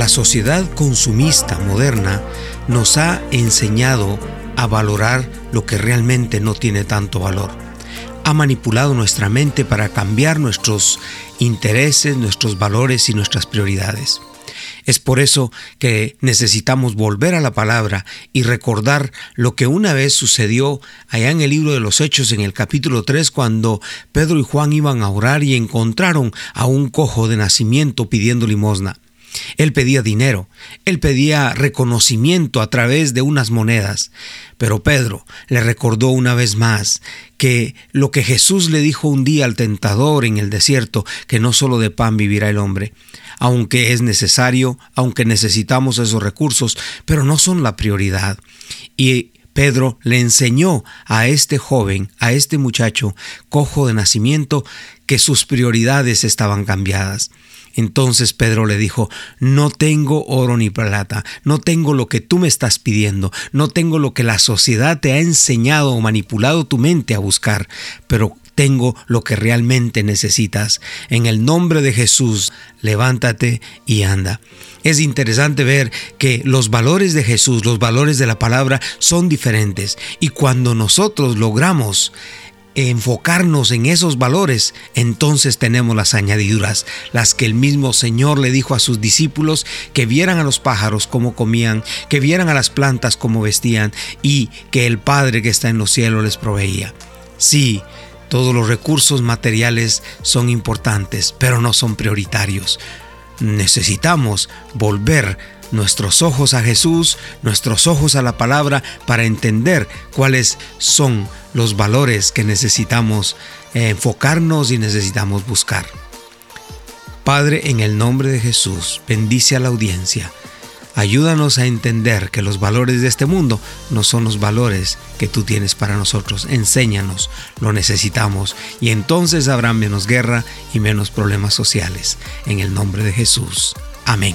La sociedad consumista moderna nos ha enseñado a valorar lo que realmente no tiene tanto valor. Ha manipulado nuestra mente para cambiar nuestros intereses, nuestros valores y nuestras prioridades. Es por eso que necesitamos volver a la palabra y recordar lo que una vez sucedió allá en el libro de los Hechos en el capítulo 3 cuando Pedro y Juan iban a orar y encontraron a un cojo de nacimiento pidiendo limosna. Él pedía dinero, él pedía reconocimiento a través de unas monedas, pero Pedro le recordó una vez más que lo que Jesús le dijo un día al tentador en el desierto, que no solo de pan vivirá el hombre, aunque es necesario, aunque necesitamos esos recursos, pero no son la prioridad. Y Pedro le enseñó a este joven, a este muchacho cojo de nacimiento, que sus prioridades estaban cambiadas. Entonces Pedro le dijo, no tengo oro ni plata, no tengo lo que tú me estás pidiendo, no tengo lo que la sociedad te ha enseñado o manipulado tu mente a buscar, pero tengo lo que realmente necesitas. En el nombre de Jesús, levántate y anda. Es interesante ver que los valores de Jesús, los valores de la palabra son diferentes y cuando nosotros logramos enfocarnos en esos valores, entonces tenemos las añadiduras, las que el mismo Señor le dijo a sus discípulos, que vieran a los pájaros como comían, que vieran a las plantas como vestían y que el Padre que está en los cielos les proveía. Sí, todos los recursos materiales son importantes, pero no son prioritarios. Necesitamos volver nuestros ojos a Jesús, nuestros ojos a la palabra para entender cuáles son los valores que necesitamos enfocarnos y necesitamos buscar. Padre, en el nombre de Jesús, bendice a la audiencia Ayúdanos a entender que los valores de este mundo no son los valores que tú tienes para nosotros. Enséñanos, lo necesitamos y entonces habrá menos guerra y menos problemas sociales. En el nombre de Jesús. Amén.